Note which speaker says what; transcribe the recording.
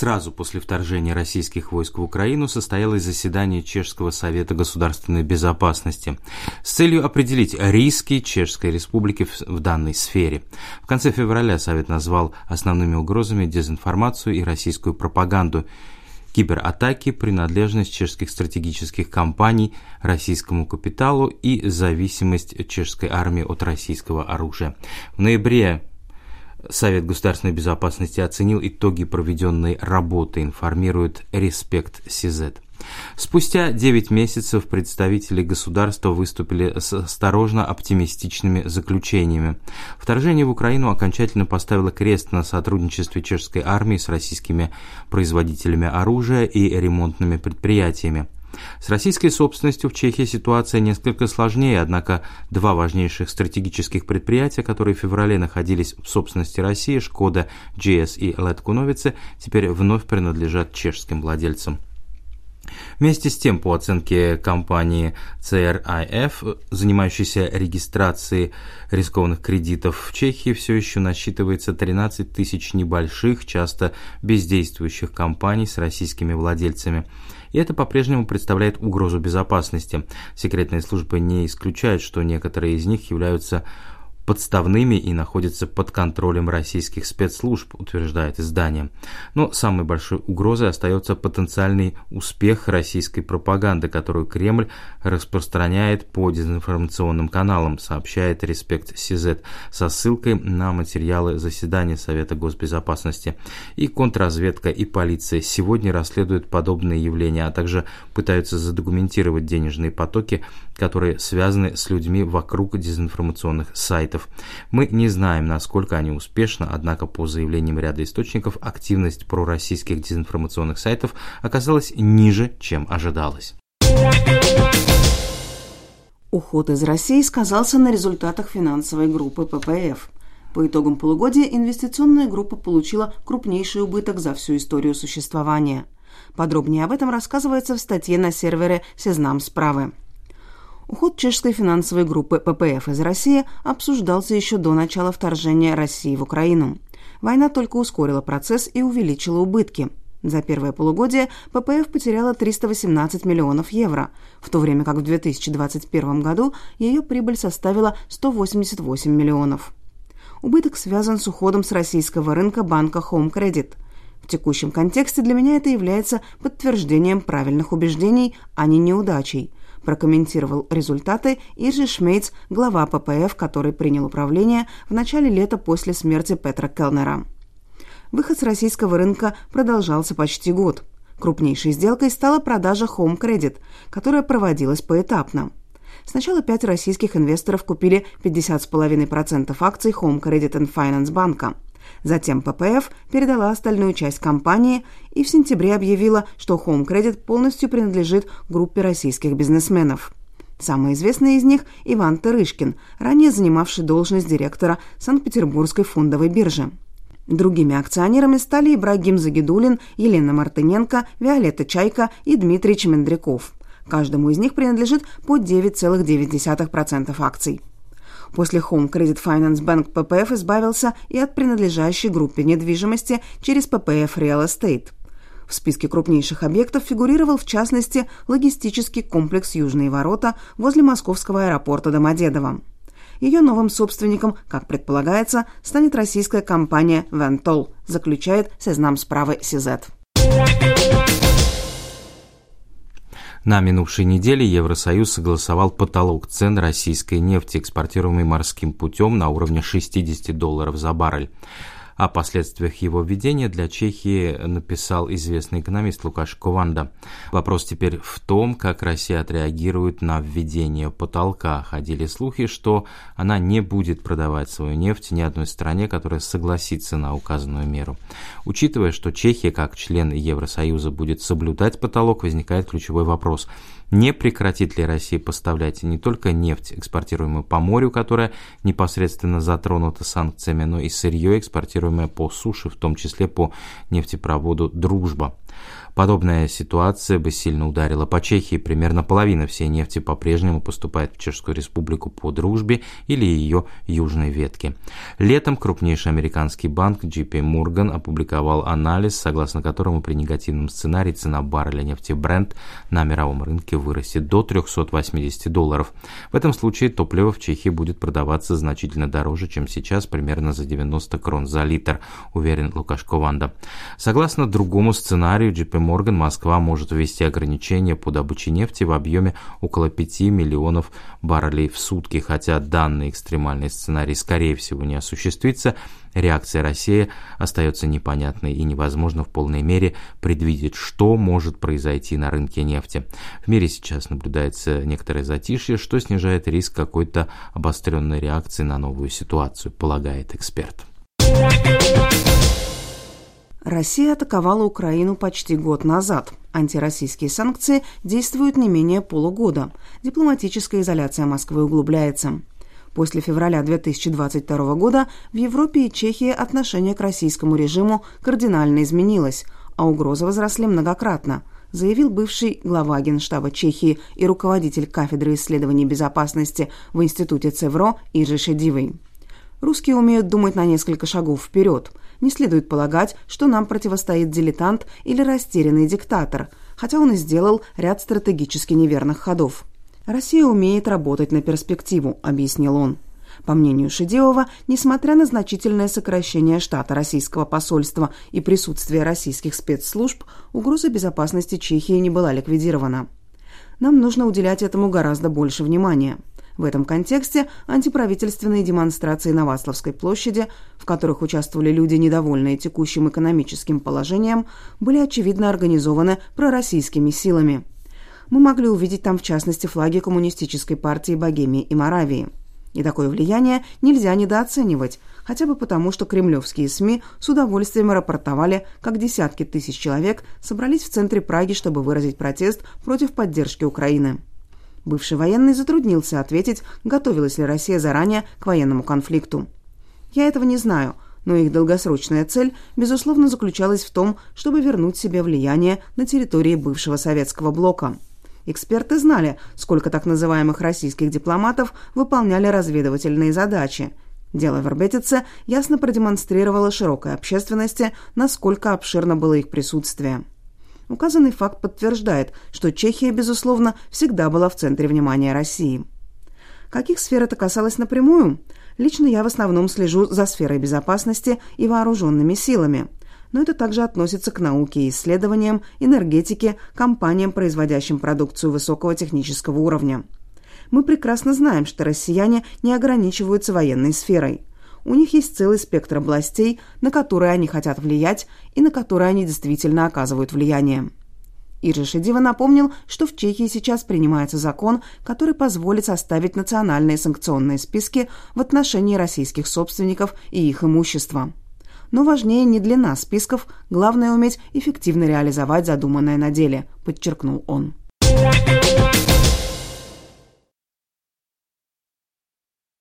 Speaker 1: Сразу после вторжения российских войск в Украину состоялось заседание Чешского совета государственной безопасности с целью определить риски Чешской республики в данной сфере. В конце февраля Совет назвал основными угрозами дезинформацию и российскую пропаганду кибератаки, принадлежность чешских стратегических компаний российскому капиталу и зависимость чешской армии от российского оружия. В ноябре Совет государственной безопасности оценил итоги проведенной работы, информирует Респект Сизет. Спустя 9 месяцев представители государства выступили с осторожно оптимистичными заключениями. Вторжение в Украину окончательно поставило крест на сотрудничестве чешской армии с российскими производителями оружия и ремонтными предприятиями. С российской собственностью в Чехии ситуация несколько сложнее, однако два важнейших стратегических предприятия, которые в феврале находились в собственности России, Шкода, GS и Леткуновице, теперь вновь принадлежат чешским владельцам. Вместе с тем, по оценке компании CRIF, занимающейся регистрацией рискованных кредитов в Чехии, все еще насчитывается 13 тысяч небольших, часто бездействующих компаний с российскими владельцами и это по-прежнему представляет угрозу безопасности. Секретные службы не исключают, что некоторые из них являются подставными и находятся под контролем российских спецслужб, утверждает издание. Но самой большой угрозой остается потенциальный успех российской пропаганды, которую Кремль распространяет по дезинформационным каналам, сообщает Респект Сизет со ссылкой на материалы заседания Совета госбезопасности. И контрразведка, и полиция сегодня расследуют подобные явления, а также пытаются задокументировать денежные потоки, которые связаны с людьми вокруг дезинформационных сайтов. Мы не знаем, насколько они успешны, однако по заявлениям ряда источников активность пророссийских дезинформационных сайтов оказалась ниже, чем ожидалось.
Speaker 2: Уход из России сказался на результатах финансовой группы ППФ. По итогам полугодия инвестиционная группа получила крупнейший убыток за всю историю существования. Подробнее об этом рассказывается в статье на сервере «Сезнам справы». Уход чешской финансовой группы ППФ из России обсуждался еще до начала вторжения России в Украину. Война только ускорила процесс и увеличила убытки. За первое полугодие ППФ потеряла 318 миллионов евро, в то время как в 2021 году ее прибыль составила 188 миллионов. Убыток связан с уходом с российского рынка банка Home Credit. В текущем контексте для меня это является подтверждением правильных убеждений, а не неудачей – прокомментировал результаты Иржи Шмейц, глава ППФ, который принял управление в начале лета после смерти Петра Келнера. Выход с российского рынка продолжался почти год. Крупнейшей сделкой стала продажа Home Credit, которая проводилась поэтапно. Сначала пять российских инвесторов купили 50,5% акций Home Credit and Finance банка – Затем ППФ передала остальную часть компании и в сентябре объявила, что Home Credit полностью принадлежит группе российских бизнесменов. Самый известный из них – Иван Тырышкин, ранее занимавший должность директора Санкт-Петербургской фондовой биржи. Другими акционерами стали Ибрагим Загидулин, Елена Мартыненко, Виолетта Чайка и Дмитрий Чемендряков. Каждому из них принадлежит по 9,9% акций. После Home Credit Finance Bank ППФ избавился и от принадлежащей группе недвижимости через ППФ Real Estate. В списке крупнейших объектов фигурировал в частности логистический комплекс «Южные ворота» возле московского аэропорта Домодедово. Ее новым собственником, как предполагается, станет российская компания «Вентол», заключает Сезнам справы Сизет.
Speaker 1: На минувшей неделе Евросоюз согласовал потолок цен российской нефти, экспортируемой морским путем на уровне 60 долларов за баррель. О последствиях его введения для Чехии написал известный экономист Лукаш Кованда. Вопрос теперь в том, как Россия отреагирует на введение потолка. Ходили слухи, что она не будет продавать свою нефть ни одной стране, которая согласится на указанную меру. Учитывая, что Чехия, как член Евросоюза, будет соблюдать потолок, возникает ключевой вопрос – не прекратит ли Россия поставлять не только нефть, экспортируемую по морю, которая непосредственно затронута санкциями, но и сырье, экспортируемое по суше, в том числе по нефтепроводу «Дружба». Подобная ситуация бы сильно ударила по Чехии. Примерно половина всей нефти по-прежнему поступает в Чешскую республику по дружбе или ее южной ветке. Летом крупнейший американский банк JP Morgan опубликовал анализ, согласно которому при негативном сценарии цена барреля нефти Brent на мировом рынке вырастет до 380 долларов. В этом случае топливо в Чехии будет продаваться значительно дороже, чем сейчас, примерно за 90 крон за литр, уверен Лукашко Ванда. Согласно другому сценарию, JP Morgan Москва может ввести ограничения по добыче нефти в объеме около 5 миллионов баррелей в сутки, хотя данный экстремальный сценарий скорее всего не осуществится, реакция России остается непонятной и невозможно в полной мере предвидеть, что может произойти на рынке нефти. В мире сейчас наблюдается некоторое затишье, что снижает риск какой-то обостренной реакции на новую ситуацию, полагает эксперт.
Speaker 2: Россия атаковала Украину почти год назад. Антироссийские санкции действуют не менее полугода. Дипломатическая изоляция Москвы углубляется. После февраля 2022 года в Европе и Чехии отношение к российскому режиму кардинально изменилось, а угрозы возросли многократно, заявил бывший глава Генштаба Чехии и руководитель кафедры исследований безопасности в Институте Цевро Иржи Шедивый. Русские умеют думать на несколько шагов вперед. Не следует полагать, что нам противостоит дилетант или растерянный диктатор, хотя он и сделал ряд стратегически неверных ходов. «Россия умеет работать на перспективу», — объяснил он. По мнению Шедеова, несмотря на значительное сокращение штата российского посольства и присутствие российских спецслужб, угроза безопасности Чехии не была ликвидирована. Нам нужно уделять этому гораздо больше внимания. В этом контексте антиправительственные демонстрации на Васловской площади, в которых участвовали люди, недовольные текущим экономическим положением, были очевидно организованы пророссийскими силами. Мы могли увидеть там, в частности, флаги коммунистической партии Богемии и Моравии. И такое влияние нельзя недооценивать, хотя бы потому, что кремлевские СМИ с удовольствием рапортовали, как десятки тысяч человек собрались в центре Праги, чтобы выразить протест против поддержки Украины. Бывший военный затруднился ответить, готовилась ли Россия заранее к военному конфликту. «Я этого не знаю», но их долгосрочная цель, безусловно, заключалась в том, чтобы вернуть себе влияние на территории бывшего советского блока. Эксперты знали, сколько так называемых российских дипломатов выполняли разведывательные задачи. Дело Вербетица ясно продемонстрировало широкой общественности, насколько обширно было их присутствие. Указанный факт подтверждает, что Чехия, безусловно, всегда была в центре внимания России. Каких сфер это касалось напрямую? Лично я в основном слежу за сферой безопасности и вооруженными силами. Но это также относится к науке и исследованиям, энергетике, компаниям, производящим продукцию высокого технического уровня. Мы прекрасно знаем, что россияне не ограничиваются военной сферой у них есть целый спектр областей, на которые они хотят влиять и на которые они действительно оказывают влияние. Иржи Шедива напомнил, что в Чехии сейчас принимается закон, который позволит составить национальные санкционные списки в отношении российских собственников и их имущества. Но важнее не длина списков, главное уметь эффективно реализовать задуманное на деле, подчеркнул он.